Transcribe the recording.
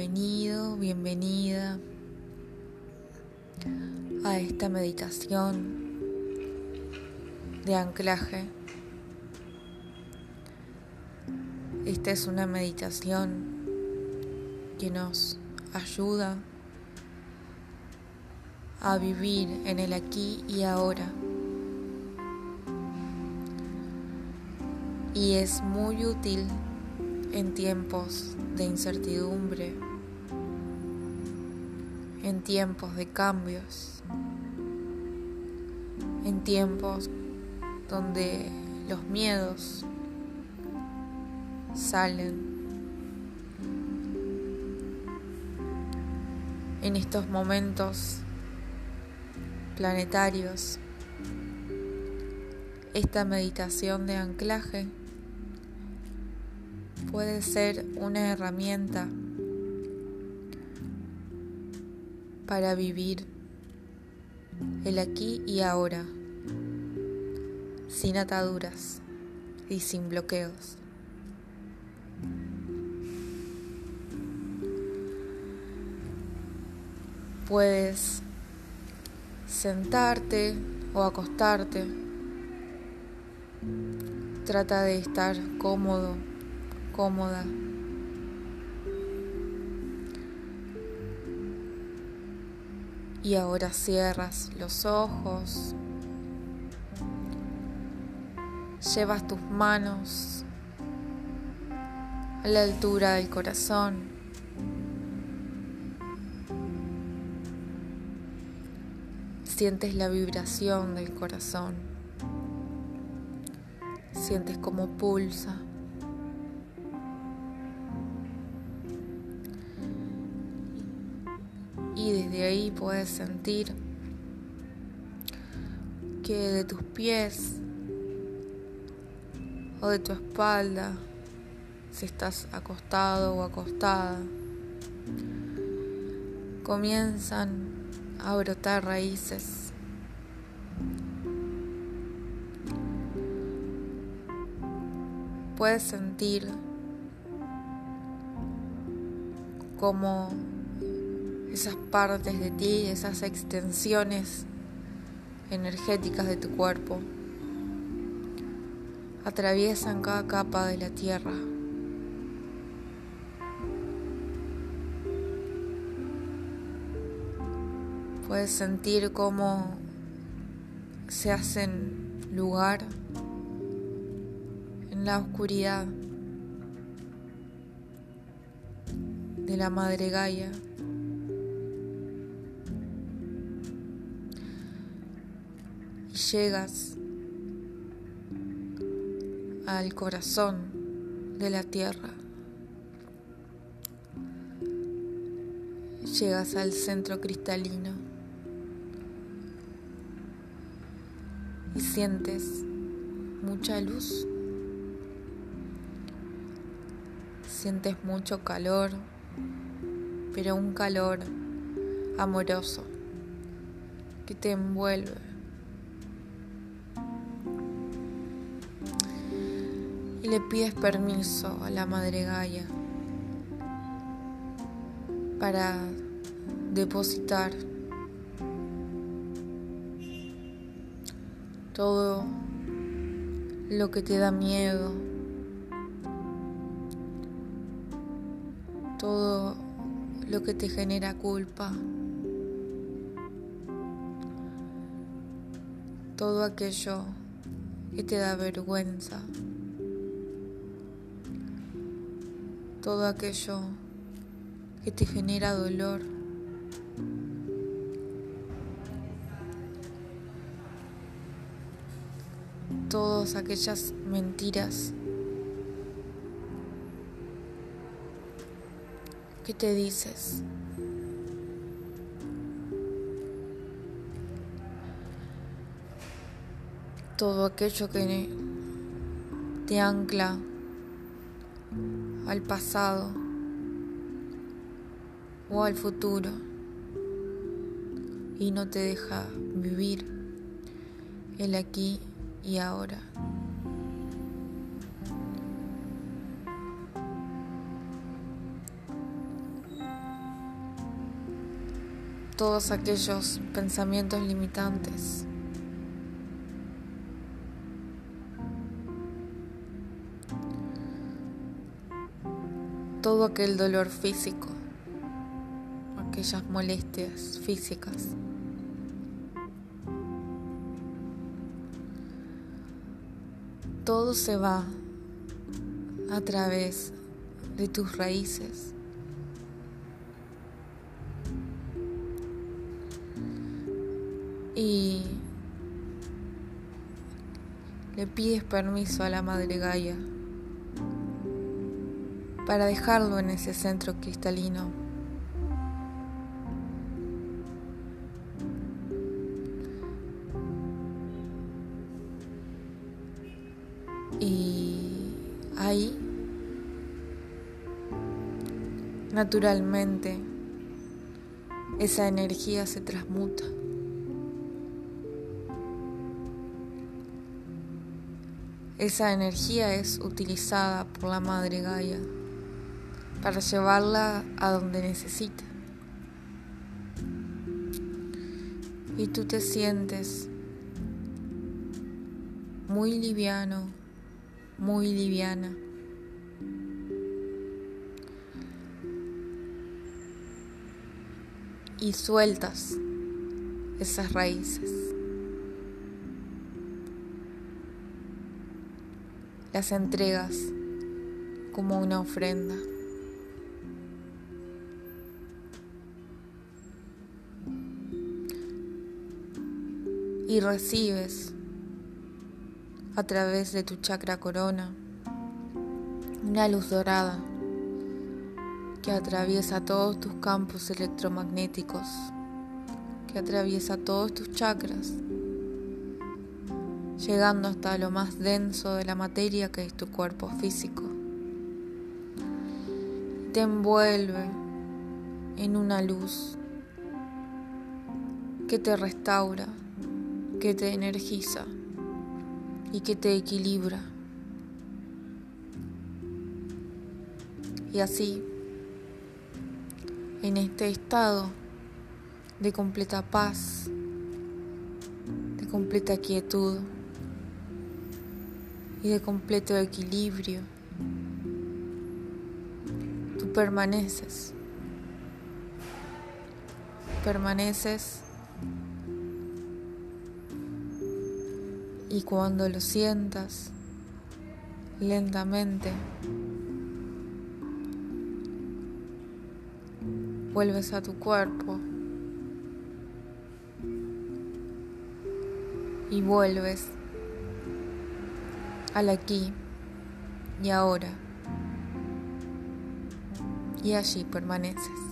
Bienvenido, bienvenida a esta meditación de anclaje. Esta es una meditación que nos ayuda a vivir en el aquí y ahora. Y es muy útil en tiempos de incertidumbre, en tiempos de cambios, en tiempos donde los miedos salen. En estos momentos planetarios, esta meditación de anclaje puede ser una herramienta para vivir el aquí y ahora, sin ataduras y sin bloqueos. Puedes sentarte o acostarte. Trata de estar cómodo cómoda. Y ahora cierras los ojos. Llevas tus manos a la altura del corazón. Sientes la vibración del corazón. Sientes cómo pulsa. Y desde ahí puedes sentir que de tus pies o de tu espalda, si estás acostado o acostada, comienzan a brotar raíces. Puedes sentir como esas partes de ti, esas extensiones energéticas de tu cuerpo, atraviesan cada capa de la tierra. Puedes sentir cómo se hacen lugar en la oscuridad de la madre Gaia. Llegas al corazón de la tierra. Llegas al centro cristalino y sientes mucha luz. Sientes mucho calor, pero un calor amoroso que te envuelve. Y le pides permiso a la Madre Gaia para depositar todo lo que te da miedo, todo lo que te genera culpa, todo aquello que te da vergüenza. Todo aquello que te genera dolor. Todas aquellas mentiras que te dices. Todo aquello que te ancla al pasado o al futuro y no te deja vivir el aquí y ahora. todos aquellos pensamientos limitantes Todo aquel dolor físico, aquellas molestias físicas. Todo se va a través de tus raíces. Y le pides permiso a la Madre Gaia para dejarlo en ese centro cristalino. Y ahí, naturalmente, esa energía se transmuta. Esa energía es utilizada por la Madre Gaia para llevarla a donde necesita. Y tú te sientes muy liviano, muy liviana. Y sueltas esas raíces. Las entregas como una ofrenda. Y recibes a través de tu chakra corona una luz dorada que atraviesa todos tus campos electromagnéticos, que atraviesa todos tus chakras, llegando hasta lo más denso de la materia que es tu cuerpo físico. Te envuelve en una luz que te restaura, que te energiza y que te equilibra. Y así, en este estado de completa paz, de completa quietud y de completo equilibrio, tú permaneces, permaneces Y cuando lo sientas lentamente, vuelves a tu cuerpo y vuelves al aquí y ahora y allí permaneces.